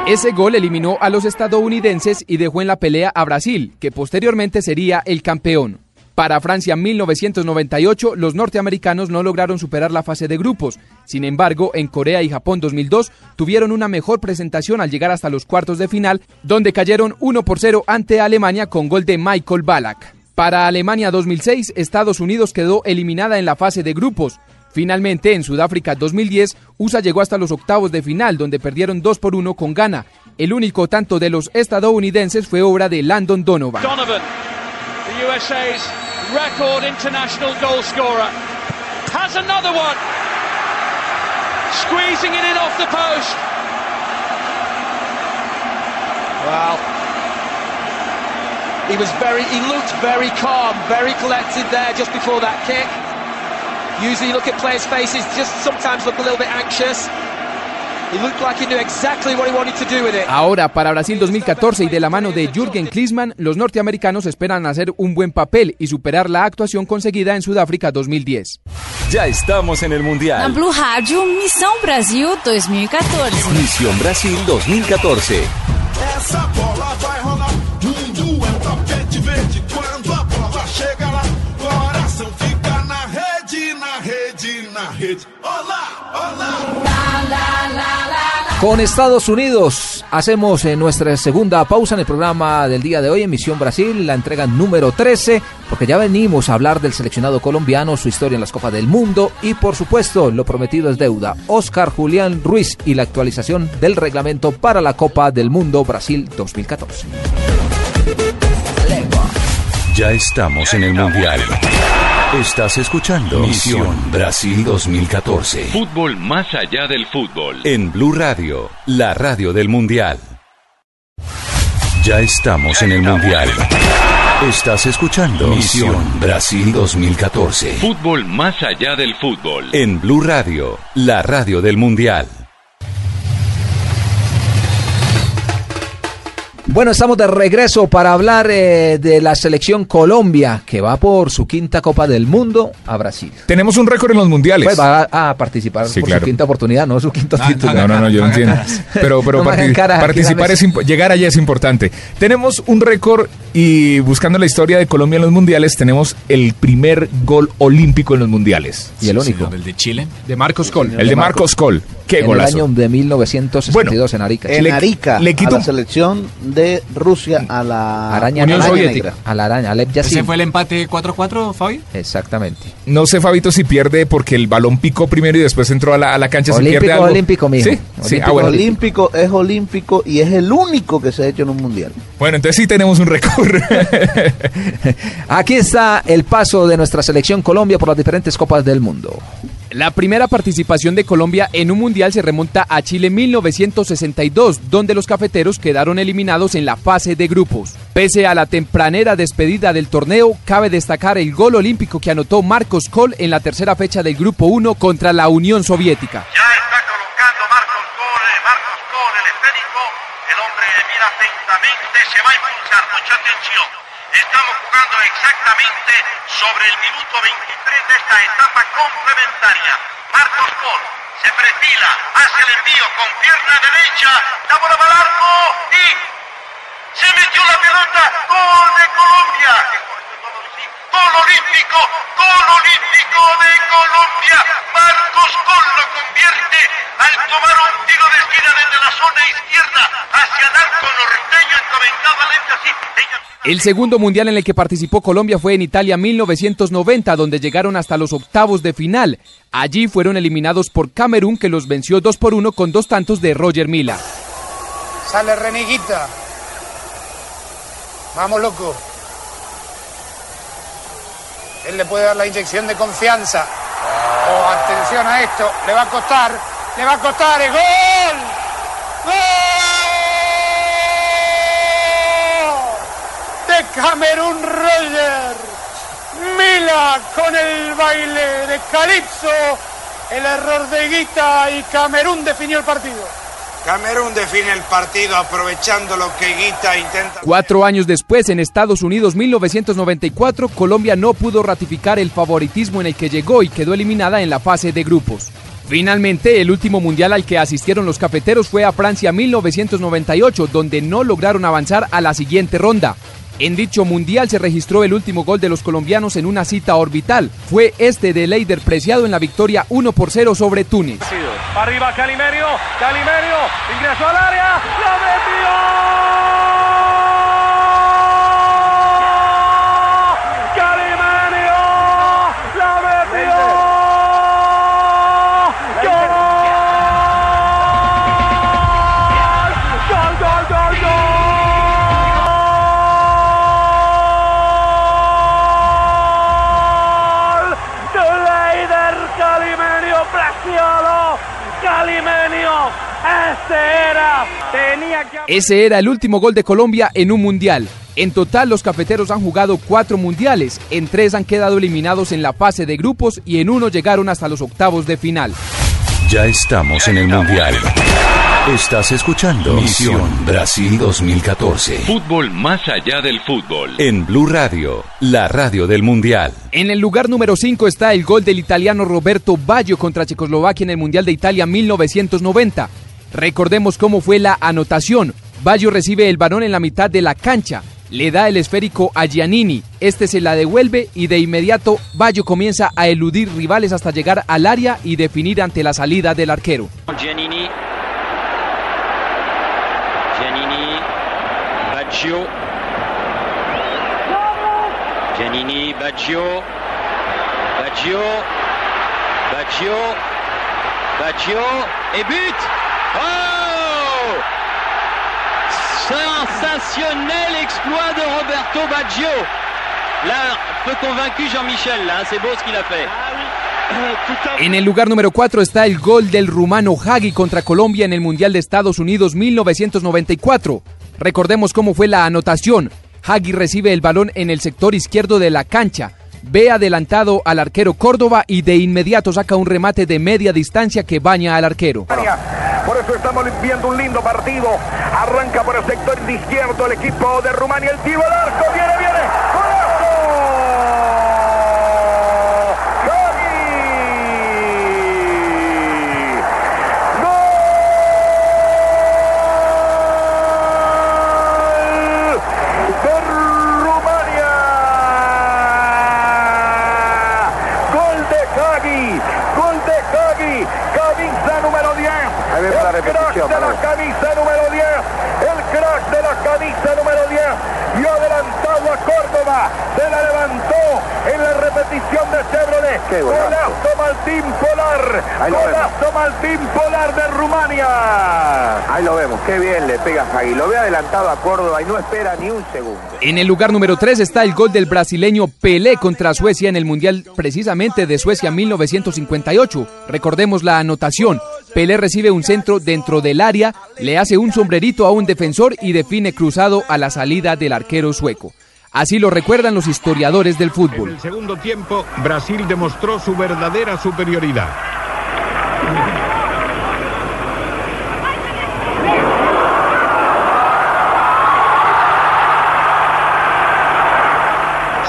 Ese gol eliminó a los estadounidenses y dejó en la pelea a Brasil, que posteriormente sería el campeón. Para Francia 1998, los norteamericanos no lograron superar la fase de grupos. Sin embargo, en Corea y Japón 2002 tuvieron una mejor presentación al llegar hasta los cuartos de final, donde cayeron 1 por 0 ante Alemania con gol de Michael Ballack. Para Alemania 2006, Estados Unidos quedó eliminada en la fase de grupos. Finalmente, en Sudáfrica 2010, USA llegó hasta los octavos de final, donde perdieron 2 por 1 con Ghana. El único tanto de los estadounidenses fue obra de Landon Donovan. Donovan, the USA's record international goal scorer, has another one. Squeezing it in off the post. Well, he was very, he looked very calm, very collected there just before that kick. Usually you look at players' faces, just sometimes look a little bit anxious. He looked like he knew exactly what he wanted to do with it. Ahora, para Brasil 2014 y de la mano de Jürgen Klinsmann, los norteamericanos esperan hacer un buen papel y superar la actuación conseguida en Sudáfrica 2010. Ya estamos en el Mundial. Blue Rádio, Missão Brasil 2014. Misión Brasil 2014. Con Estados Unidos hacemos eh, nuestra segunda pausa en el programa del día de hoy en Misión Brasil, la entrega número 13, porque ya venimos a hablar del seleccionado colombiano, su historia en las Copas del Mundo y por supuesto lo prometido es deuda. Oscar Julián Ruiz y la actualización del reglamento para la Copa del Mundo Brasil 2014. Ya estamos en el Mundial. Estás escuchando Misión Brasil 2014. Fútbol más allá del fútbol. En Blue Radio, la radio del Mundial. Ya estamos en el Mundial. Estás escuchando Misión Brasil 2014. Fútbol más allá del fútbol. En Blue Radio, la radio del Mundial. Bueno, estamos de regreso para hablar eh, de la selección Colombia, que va por su quinta Copa del Mundo a Brasil. Tenemos un récord en los mundiales. Pues va a, a participar Sí, por claro. su quinta oportunidad, no su quinto título. No, no, no, yo no entiendo. Pero, No participar es llegar allá es importante. Tenemos un récord y buscando la historia de Colombia en los mundiales, tenemos el primer gol olímpico en los mundiales. Y el único. El de Chile. De Marcos Col. El de Marcos Col. Qué en golazo. el año de 1962 en Arica. En Le- Arica, le quito la selección de Rusia a la Araña, Unión araña Soviética. negra. A la araña, Alep ¿Ese Yassin. fue el empate 4-4, Fabi? Exactamente. No sé, Fabito, si pierde porque el balón picó primero y después entró a la, a la cancha. si Olímpico, pierde algo. olímpico, mijo. Sí, sí. Olímpico, Ah, bueno. olímpico es olímpico y es el único que se ha hecho en un mundial. Bueno, entonces sí tenemos un récord. <laughs> Aquí está el paso de nuestra selección Colombia por las diferentes copas del mundo. La primera participación de Colombia en un mundial se remonta a Chile 1962, donde los cafeteros quedaron eliminados en la fase de grupos. Pese a la tempranera despedida del torneo, cabe destacar el gol olímpico que anotó Marcos Kohl en la tercera fecha del grupo 1 contra la Unión Soviética. Marcos Col, el esférico. El hombre mira atentamente, se va a impulsar. Mucha atención. Estamos jugando exactamente sobre el minuto 23 de esta etapa complementaria. Marcos Col se perfila, hace el envío con pierna derecha. La bola va al arco y se metió la pelota. Gol de Colombia. Gol olímpico, gol olímpico de Colombia. Marcos Col lo convierte al tomar un tiro de esquina desde la zona izquierda hacia el arco norteño encomendado lente así. El segundo mundial en el que participó Colombia fue en Italia 1990, donde llegaron hasta los octavos de final. Allí fueron eliminados por Camerún, que los venció 2 por 1 con dos tantos de Roger Mila. Sale Reniguita. Vamos, loco. Él le puede dar la inyección de confianza. Oh, atención a esto. Le va a costar. Le va a costar. ¡Es gol! ¡Gol! De Camerún Roger. Mila con el baile de Calipso. El error de Guita y Camerún definió el partido. Camerún define el partido aprovechando lo que Guita intenta. Cuatro años después, en Estados Unidos 1994, Colombia no pudo ratificar el favoritismo en el que llegó y quedó eliminada en la fase de grupos. Finalmente, el último mundial al que asistieron los cafeteros fue a Francia 1998, donde no lograron avanzar a la siguiente ronda. En dicho mundial se registró el último gol de los colombianos en una cita orbital. Fue este de Leider Preciado en la victoria 1 por 0 sobre Túnez. Arriba Calimerio, Calimerio, ingresó al área, este era, tenía que... Ese era el último gol de Colombia en un mundial. En total, los cafeteros han jugado cuatro mundiales. En tres han quedado eliminados en la fase de grupos y en uno llegaron hasta los octavos de final. Ya estamos en el Mundial. Estás escuchando Misión Brasil 2014. Fútbol más allá del fútbol. En Blue Radio, la radio del Mundial. En el lugar número 5 está el gol del italiano Roberto Baggio contra Checoslovaquia en el Mundial de Italia 1990. Recordemos cómo fue la anotación. Baggio recibe el balón en la mitad de la cancha, le da el esférico a Giannini, este se la devuelve y de inmediato Baggio comienza a eludir rivales hasta llegar al área y definir ante la salida del arquero. Giannini. Giannini. Baggio. Giannini, Baggio. Baggio. Baggio. Baggio. Et but Oh Sensationnel exploit de Roberto Baggio. Là, peu convaincu Jean-Michel, là, c'est beau ce qu'il a fait. En el lugar número 4 está el gol del rumano Hagi contra Colombia en el Mundial de Estados Unidos 1994. Recordemos cómo fue la anotación. Hagi recibe el balón en el sector izquierdo de la cancha. Ve adelantado al arquero Córdoba y de inmediato saca un remate de media distancia que baña al arquero. Por eso estamos viendo un lindo partido. Arranca por el sector izquierdo el equipo de Rumania. El tiro al arco. Viene, viene. ¡Golazo! ¡Javi! ¡Gol! De Rumania. Gol de Hagi. Gol de Hagi. Camisa número 10. Ahí vemos la El crack repetición, de la Manuel. camisa número 10. El crack de la camisa número 10. Y adelantado a Córdoba. Se la levantó en la repetición de Chevrolet. Qué golazo. Golazo Martín Polar. Ahí lo Golazo Martín Polar de Rumania. Ahí lo vemos, qué bien le pega Hagi. Lo ve adelantado a Córdoba y no espera ni un segundo. En el lugar número 3 está el gol del brasileño Pelé contra Suecia en el Mundial precisamente de Suecia 1958. Recordemos la anotación. Pelé recibe un centro dentro del área, le hace un sombrerito a un defensor y define cruzado a la salida del arquero sueco. Así lo recuerdan los historiadores del En fútbol. el segundo tiempo, Brasil demostró su verdadera superioridad.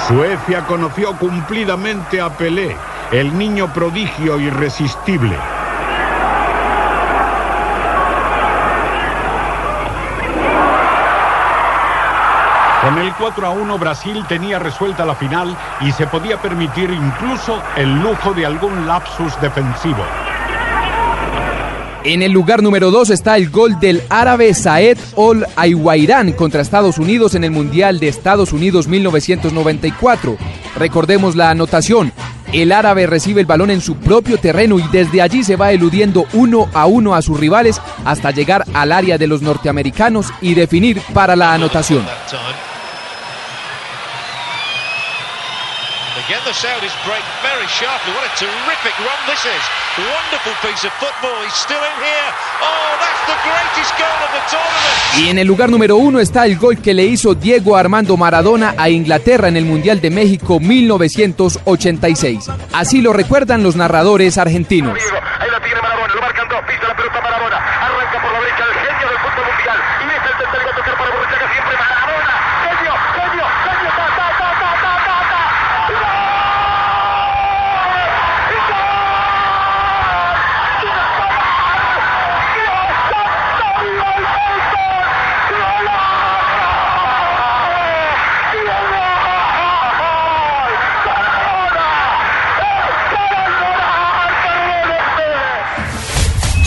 Suecia conoció cumplidamente a Pelé, el niño prodigio irresistible. Con el 4 a 1 Brasil tenía resuelta la final y se podía permitir incluso el lujo de algún lapsus defensivo. En el lugar número 2 está el gol del árabe Saed Ol Aywairán contra Estados Unidos en el Mundial de Estados Unidos 1994. Recordemos la anotación. El árabe recibe el balón en su propio terreno y desde allí se va eludiendo uno a uno a sus rivales hasta llegar al área de los norteamericanos y definir para la anotación. Again, the Saudis break very sharply. What a terrific run this is. Wonderful piece of football. He's still in here. Oh, that's the greatest goal of the tournament. Y en el lugar número uno está el gol que le hizo Diego Armando Maradona a Inglaterra en el Mundial de México 1986. Así lo recuerdan los narradores argentinos. Ahí la tiene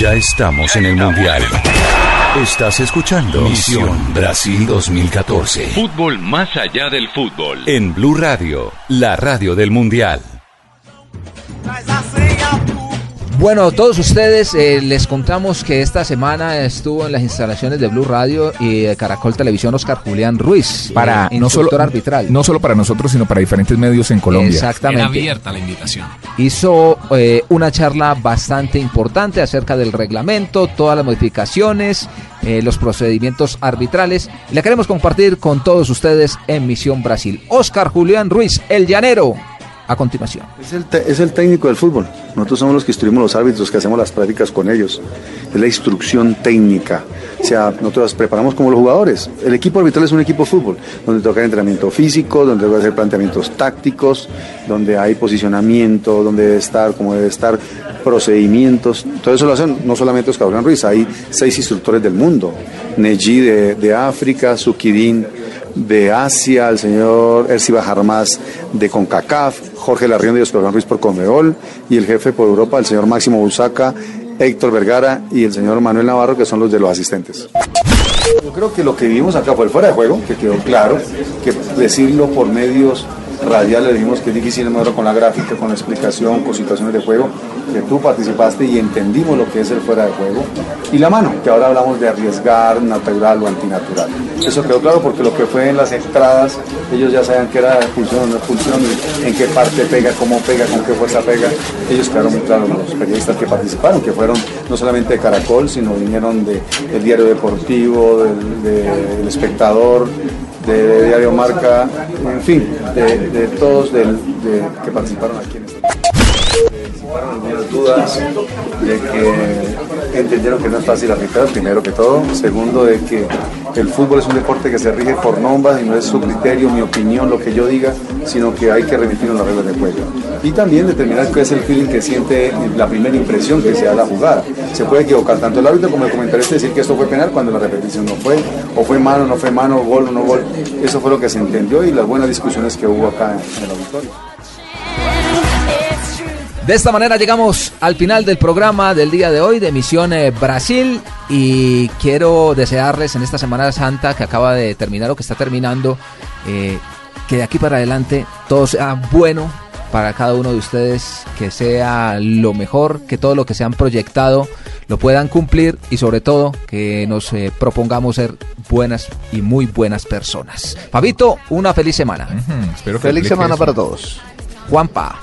Ya estamos en el Mundial. Estás escuchando Misión Brasil 2014. Fútbol más allá del fútbol. En Blue Radio, la radio del Mundial. Bueno, todos ustedes eh, les contamos que esta semana estuvo en las instalaciones de Blue Radio y de Caracol Televisión Oscar Julián Ruiz, Para eh, no solo, instructor arbitral. no solo para nosotros, sino para diferentes medios en Colombia. Exactamente. Era abierta la invitación. hizo eh, una charla bastante importante acerca del reglamento, todas las modificaciones, eh, los procedimientos arbitrales. Y la queremos compartir con todos ustedes en Misión Brasil. Oscar Julián Ruiz, el llanero. A continuación. Es el, es el técnico del fútbol. Nosotros somos los que instruimos los árbitros, que hacemos las prácticas con ellos. Es la instrucción técnica. O sea, nosotros las preparamos como los jugadores. El equipo arbitral es un equipo de fútbol, donde toca entrenamiento físico, donde debe hacer planteamientos tácticos, donde hay posicionamiento, donde debe estar, como debe estar, procedimientos. Todo eso lo hacen no solamente Oscar Julián Ruiz, hay seis instructores del mundo. Neji de, de África, Sukidin de Asia, el señor Ersi Bajarmás de CONCACAF, Jorge Larrión de Oscar Ruiz por Conmebol y el jefe por Europa, el señor Máximo Busaca, Héctor Vergara y el señor Manuel Navarro, que son los de los asistentes. Yo creo que lo que vimos acá fue fuera de juego, que quedó claro, que decirlo por medios radiales dijimos que es difícil mejor con la gráfica, con la explicación, con situaciones de juego, que tú participaste y entendimos lo que es el fuera de juego. Y la mano, que ahora hablamos de arriesgar, natural o antinatural. Eso quedó claro porque lo que fue en las entradas, ellos ya sabían que era expulsión o no expulsión, en qué parte pega, cómo pega, con qué fuerza pega. Ellos quedaron muy claros, los periodistas que participaron, que fueron no solamente de Caracol, sino vinieron de, del Diario Deportivo, de- del Espectador, de Diario Marca, en fin, de, todos del- de- que participaron aquí en este disiparon algunas dudas de que entendieron que no es fácil arbitrar, primero que todo. Segundo, de que el fútbol es un deporte que se rige por normas y no es su criterio, mi opinión, lo que yo diga, sino que hay que remitir a las reglas de juego. Y también determinar qué es el feeling que siente la primera impresión que se da la jugada. Se puede equivocar tanto el árbitro como el comentarista decir que esto fue penal cuando la repetición no fue, o fue mano, no fue mano, gol o no gol. Eso fue lo que se entendió y las buenas discusiones que hubo acá en el auditorio. De esta manera llegamos al final del programa del día de hoy de Misión eh, Brasil y quiero desearles en esta Semana Santa que acaba de terminar o que está terminando eh, que de aquí para adelante todo sea bueno para cada uno de ustedes, que sea lo mejor, que todo lo que se han proyectado lo puedan cumplir y sobre todo que nos eh, propongamos ser buenas y muy buenas personas. Fabito, una feliz semana. espero que Feliz semana eso. para todos. Juanpa.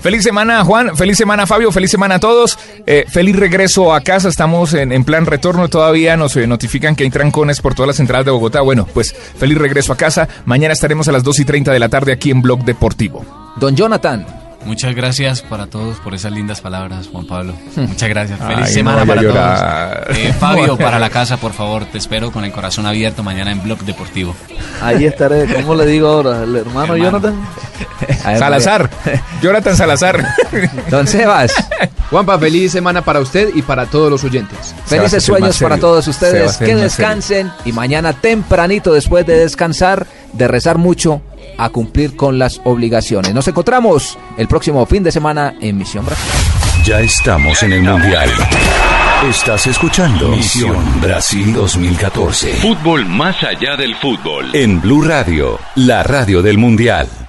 Feliz semana, Juan. Feliz semana, Fabio. Feliz semana a todos. Eh, feliz regreso a casa. Estamos en, en plan retorno todavía. Nos eh, notifican que hay trancones por todas las entradas de Bogotá. Bueno, pues feliz regreso a casa. Mañana estaremos a las 2 y 30 de la tarde aquí en Blog Deportivo. Don Jonathan. Muchas gracias para todos por esas lindas palabras, Juan Pablo. Muchas gracias. Feliz Ay, semana no para llorar. todos. Eh, Fabio, <laughs> para la casa, por favor, te espero con el corazón abierto mañana en Blog Deportivo. Ahí estaré, ¿cómo le digo ahora? ¿El hermano, Jonathan? <laughs> Salazar. Jonathan Salazar. <laughs> Don Sebas. Juanpa, feliz semana para usted y para todos los oyentes. Felices sueños para todos ustedes. Que descansen y mañana tempranito después de descansar, de rezar mucho, a cumplir con las obligaciones. Nos encontramos el próximo fin de semana en Misión Brasil. Ya estamos en el Mundial. Estás escuchando Misión Brasil 2014. Fútbol más allá del fútbol. En Blue Radio, la radio del Mundial.